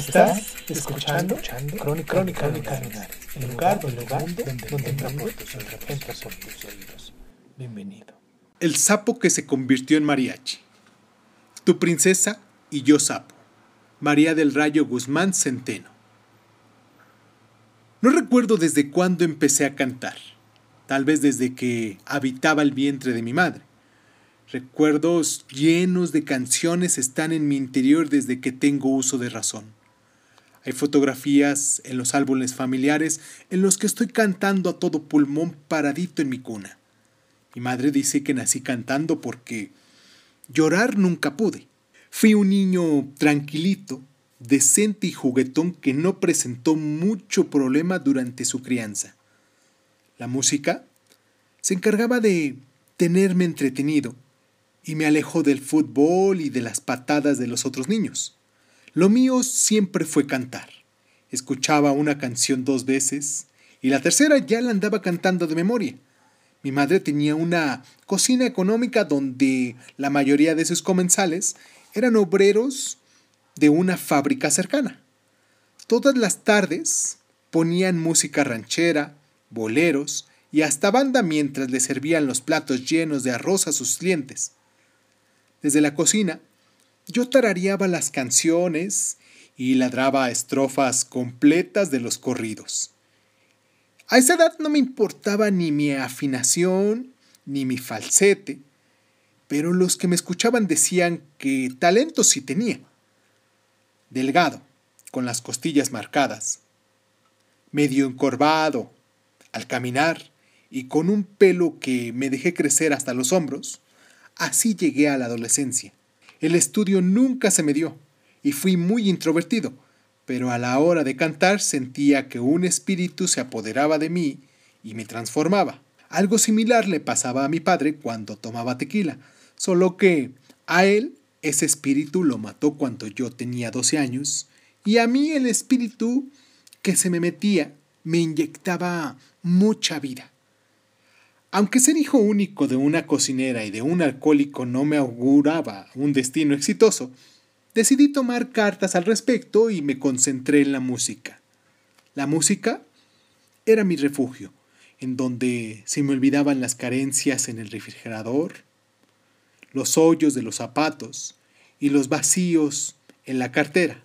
Estás escuchando, Crónica, Crónica Lunares, el lugar, el lugar donde, donde entra por tus oídos, entra por tus oídos. Bienvenido. El sapo que se convirtió en mariachi. Tu princesa y yo sapo. María del Rayo Guzmán Centeno. No recuerdo desde cuándo empecé a cantar. Tal vez desde que habitaba el vientre de mi madre. Recuerdos llenos de canciones están en mi interior desde que tengo uso de razón. Hay fotografías en los álbumes familiares en los que estoy cantando a todo pulmón paradito en mi cuna. Mi madre dice que nací cantando porque llorar nunca pude. Fui un niño tranquilito, decente y juguetón que no presentó mucho problema durante su crianza. La música se encargaba de tenerme entretenido y me alejó del fútbol y de las patadas de los otros niños. Lo mío siempre fue cantar. Escuchaba una canción dos veces y la tercera ya la andaba cantando de memoria. Mi madre tenía una cocina económica donde la mayoría de sus comensales eran obreros de una fábrica cercana. Todas las tardes ponían música ranchera, boleros y hasta banda mientras le servían los platos llenos de arroz a sus clientes. Desde la cocina, yo tarareaba las canciones y ladraba estrofas completas de los corridos. A esa edad no me importaba ni mi afinación ni mi falsete, pero los que me escuchaban decían que talento sí tenía. Delgado, con las costillas marcadas, medio encorvado, al caminar y con un pelo que me dejé crecer hasta los hombros, así llegué a la adolescencia. El estudio nunca se me dio y fui muy introvertido, pero a la hora de cantar sentía que un espíritu se apoderaba de mí y me transformaba. Algo similar le pasaba a mi padre cuando tomaba tequila, solo que a él ese espíritu lo mató cuando yo tenía 12 años y a mí el espíritu que se me metía me inyectaba mucha vida. Aunque ser hijo único de una cocinera y de un alcohólico no me auguraba un destino exitoso, decidí tomar cartas al respecto y me concentré en la música. La música era mi refugio, en donde se me olvidaban las carencias en el refrigerador, los hoyos de los zapatos y los vacíos en la cartera.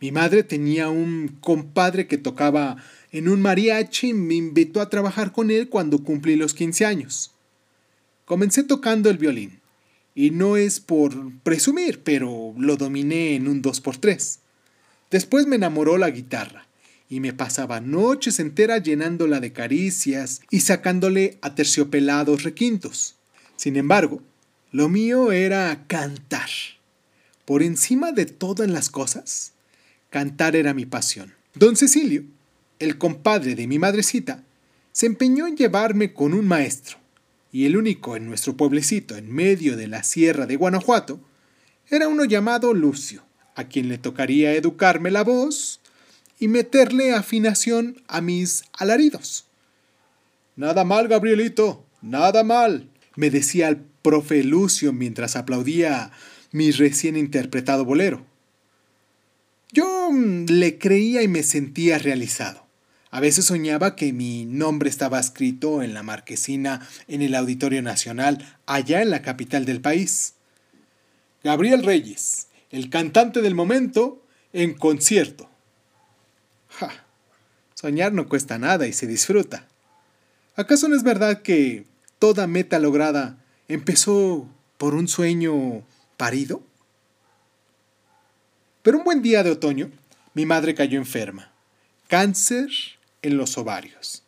Mi madre tenía un compadre que tocaba en un mariachi me invitó a trabajar con él cuando cumplí los 15 años. Comencé tocando el violín, y no es por presumir, pero lo dominé en un 2x3. Después me enamoró la guitarra, y me pasaba noches enteras llenándola de caricias y sacándole a terciopelados requintos. Sin embargo, lo mío era cantar. Por encima de todas las cosas, cantar era mi pasión. Don Cecilio, el compadre de mi madrecita, se empeñó en llevarme con un maestro, y el único en nuestro pueblecito en medio de la sierra de Guanajuato, era uno llamado Lucio, a quien le tocaría educarme la voz y meterle afinación a mis alaridos. Nada mal, Gabrielito, nada mal, me decía el profe Lucio mientras aplaudía mi recién interpretado bolero. Yo mm, le creía y me sentía realizado. A veces soñaba que mi nombre estaba escrito en la marquesina en el Auditorio Nacional, allá en la capital del país. Gabriel Reyes, el cantante del momento, en concierto. Ja, soñar no cuesta nada y se disfruta. ¿Acaso no es verdad que toda meta lograda empezó por un sueño parido? Pero un buen día de otoño, mi madre cayó enferma. Cáncer en los ovarios.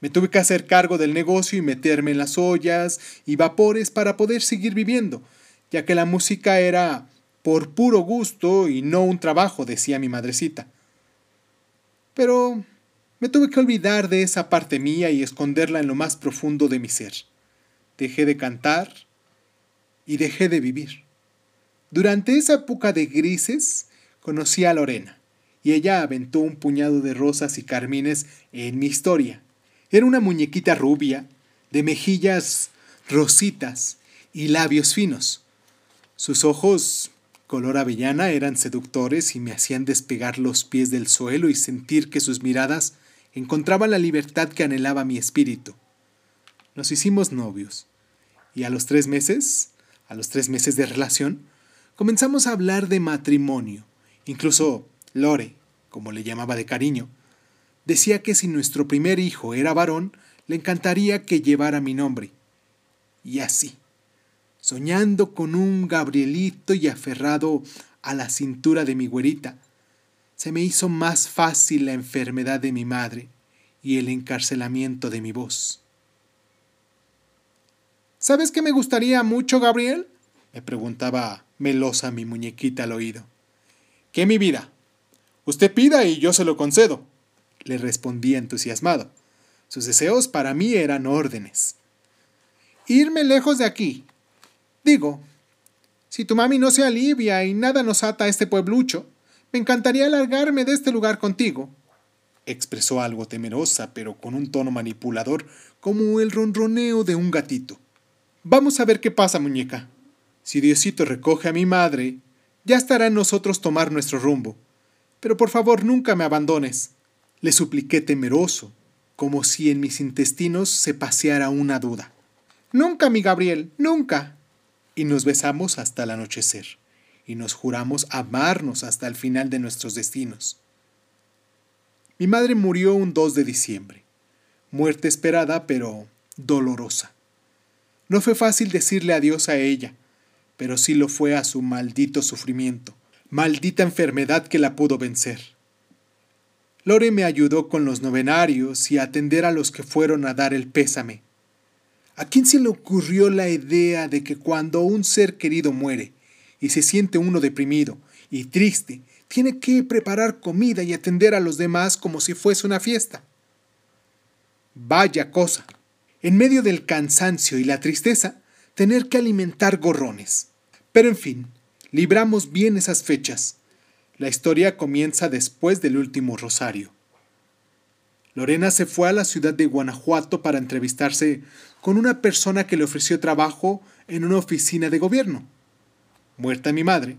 Me tuve que hacer cargo del negocio y meterme en las ollas y vapores para poder seguir viviendo, ya que la música era por puro gusto y no un trabajo, decía mi madrecita. Pero me tuve que olvidar de esa parte mía y esconderla en lo más profundo de mi ser. Dejé de cantar y dejé de vivir. Durante esa época de grises conocí a Lorena y ella aventó un puñado de rosas y carmines en mi historia. Era una muñequita rubia, de mejillas rositas y labios finos. Sus ojos, color avellana, eran seductores y me hacían despegar los pies del suelo y sentir que sus miradas encontraban la libertad que anhelaba mi espíritu. Nos hicimos novios y a los tres meses, a los tres meses de relación, comenzamos a hablar de matrimonio. Incluso Lore, como le llamaba de cariño, decía que si nuestro primer hijo era varón, le encantaría que llevara mi nombre. Y así, soñando con un Gabrielito y aferrado a la cintura de mi güerita, se me hizo más fácil la enfermedad de mi madre y el encarcelamiento de mi voz. ¿Sabes qué me gustaría mucho, Gabriel? me preguntaba melosa mi muñequita al oído. ¿Qué mi vida? Usted pida y yo se lo concedo, le respondía entusiasmado. Sus deseos para mí eran órdenes. Irme lejos de aquí. Digo, si tu mami no se alivia y nada nos ata a este pueblucho, me encantaría alargarme de este lugar contigo. Expresó algo temerosa, pero con un tono manipulador, como el ronroneo de un gatito. Vamos a ver qué pasa, muñeca. Si Diosito recoge a mi madre, ya estará en nosotros tomar nuestro rumbo pero por favor nunca me abandones. Le supliqué temeroso, como si en mis intestinos se paseara una duda. Nunca, mi Gabriel, nunca. Y nos besamos hasta el anochecer, y nos juramos amarnos hasta el final de nuestros destinos. Mi madre murió un 2 de diciembre, muerte esperada pero dolorosa. No fue fácil decirle adiós a ella, pero sí lo fue a su maldito sufrimiento maldita enfermedad que la pudo vencer. Lore me ayudó con los novenarios y a atender a los que fueron a dar el pésame. ¿A quién se le ocurrió la idea de que cuando un ser querido muere y se siente uno deprimido y triste, tiene que preparar comida y atender a los demás como si fuese una fiesta? Vaya cosa. En medio del cansancio y la tristeza, tener que alimentar gorrones. Pero en fin, libramos bien esas fechas. La historia comienza después del último rosario. Lorena se fue a la ciudad de Guanajuato para entrevistarse con una persona que le ofreció trabajo en una oficina de gobierno. Muerta mi madre,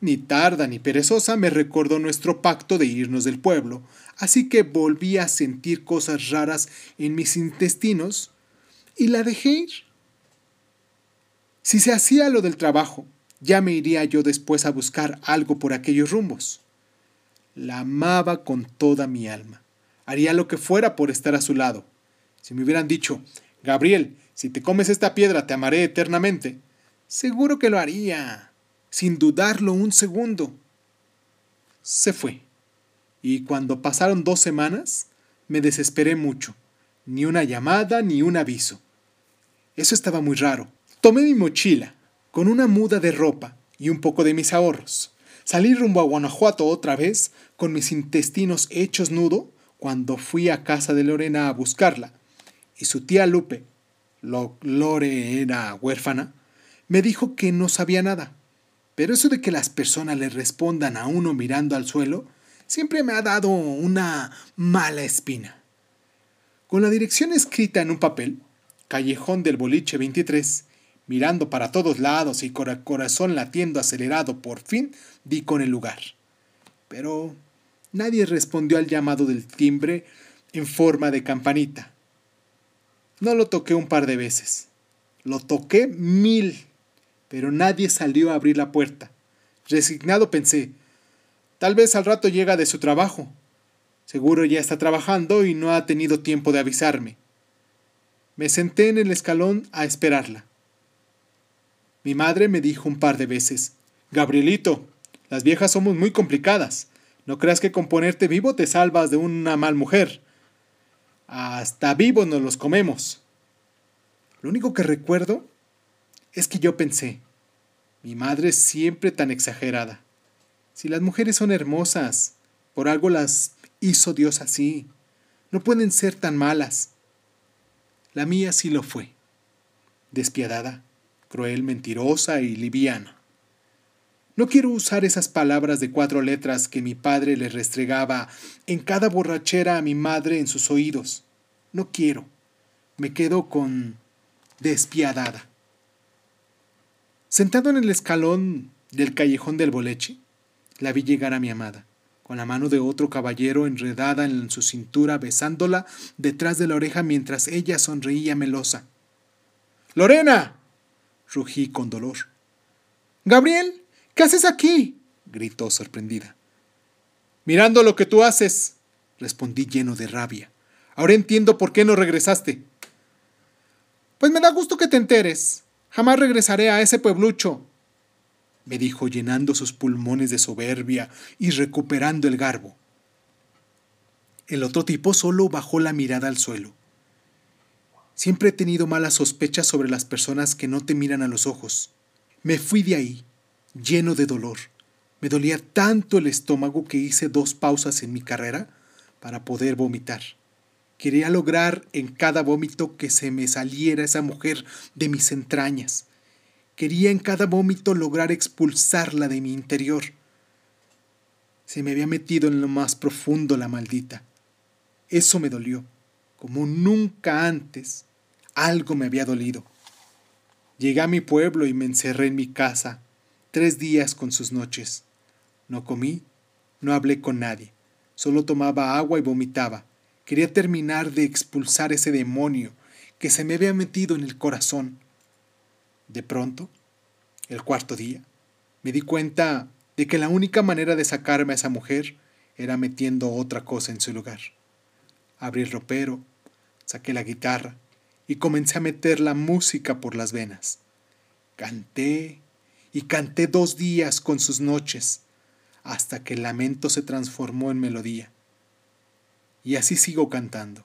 ni tarda ni perezosa me recordó nuestro pacto de irnos del pueblo, así que volví a sentir cosas raras en mis intestinos y la dejé ir. Si se hacía lo del trabajo, ya me iría yo después a buscar algo por aquellos rumbos. La amaba con toda mi alma. Haría lo que fuera por estar a su lado. Si me hubieran dicho, Gabriel, si te comes esta piedra te amaré eternamente, seguro que lo haría, sin dudarlo un segundo. Se fue. Y cuando pasaron dos semanas, me desesperé mucho. Ni una llamada ni un aviso. Eso estaba muy raro. Tomé mi mochila, con una muda de ropa y un poco de mis ahorros. Salí rumbo a Guanajuato otra vez, con mis intestinos hechos nudo, cuando fui a casa de Lorena a buscarla. Y su tía Lupe, lo, Lore era huérfana, me dijo que no sabía nada. Pero eso de que las personas le respondan a uno mirando al suelo, siempre me ha dado una mala espina. Con la dirección escrita en un papel, Callejón del Boliche 23, Mirando para todos lados y con el corazón latiendo acelerado, por fin di con el lugar. Pero nadie respondió al llamado del timbre en forma de campanita. No lo toqué un par de veces. Lo toqué mil, pero nadie salió a abrir la puerta. Resignado pensé, tal vez al rato llega de su trabajo. Seguro ya está trabajando y no ha tenido tiempo de avisarme. Me senté en el escalón a esperarla. Mi madre me dijo un par de veces, Gabrielito, las viejas somos muy complicadas. No creas que con ponerte vivo te salvas de una mal mujer. Hasta vivos nos los comemos. Lo único que recuerdo es que yo pensé, mi madre es siempre tan exagerada. Si las mujeres son hermosas, por algo las hizo Dios así. No pueden ser tan malas. La mía sí lo fue. Despiadada, cruel, mentirosa y liviana. No quiero usar esas palabras de cuatro letras que mi padre le restregaba en cada borrachera a mi madre en sus oídos. No quiero. Me quedo con despiadada. Sentado en el escalón del callejón del boleche, la vi llegar a mi amada, con la mano de otro caballero enredada en su cintura, besándola detrás de la oreja mientras ella sonreía melosa. ¡Lorena! Rugí con dolor. Gabriel, ¿qué haces aquí? gritó sorprendida. Mirando lo que tú haces, respondí lleno de rabia. Ahora entiendo por qué no regresaste. Pues me da gusto que te enteres. Jamás regresaré a ese pueblucho, me dijo llenando sus pulmones de soberbia y recuperando el garbo. El otro tipo solo bajó la mirada al suelo. Siempre he tenido malas sospechas sobre las personas que no te miran a los ojos. Me fui de ahí, lleno de dolor. Me dolía tanto el estómago que hice dos pausas en mi carrera para poder vomitar. Quería lograr en cada vómito que se me saliera esa mujer de mis entrañas. Quería en cada vómito lograr expulsarla de mi interior. Se me había metido en lo más profundo la maldita. Eso me dolió, como nunca antes. Algo me había dolido. Llegué a mi pueblo y me encerré en mi casa, tres días con sus noches. No comí, no hablé con nadie, solo tomaba agua y vomitaba. Quería terminar de expulsar ese demonio que se me había metido en el corazón. De pronto, el cuarto día, me di cuenta de que la única manera de sacarme a esa mujer era metiendo otra cosa en su lugar. Abrí el ropero, saqué la guitarra y comencé a meter la música por las venas. Canté y canté dos días con sus noches, hasta que el lamento se transformó en melodía. Y así sigo cantando.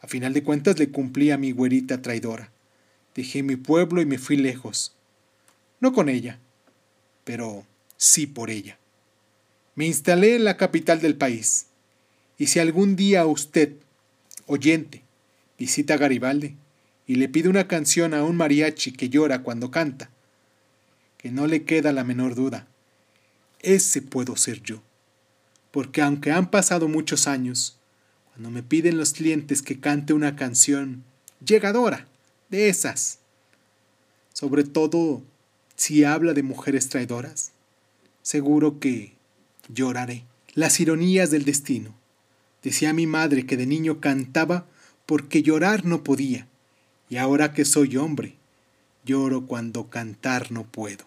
A final de cuentas le cumplí a mi güerita traidora. Dejé mi pueblo y me fui lejos. No con ella, pero sí por ella. Me instalé en la capital del país. Y si algún día usted, oyente, visita Garibaldi y le pide una canción a un mariachi que llora cuando canta, que no le queda la menor duda, ese puedo ser yo. Porque aunque han pasado muchos años, cuando me piden los clientes que cante una canción llegadora, de esas. Sobre todo si habla de mujeres traidoras. Seguro que lloraré. Las ironías del destino. Decía mi madre que de niño cantaba porque llorar no podía, y ahora que soy hombre, lloro cuando cantar no puedo.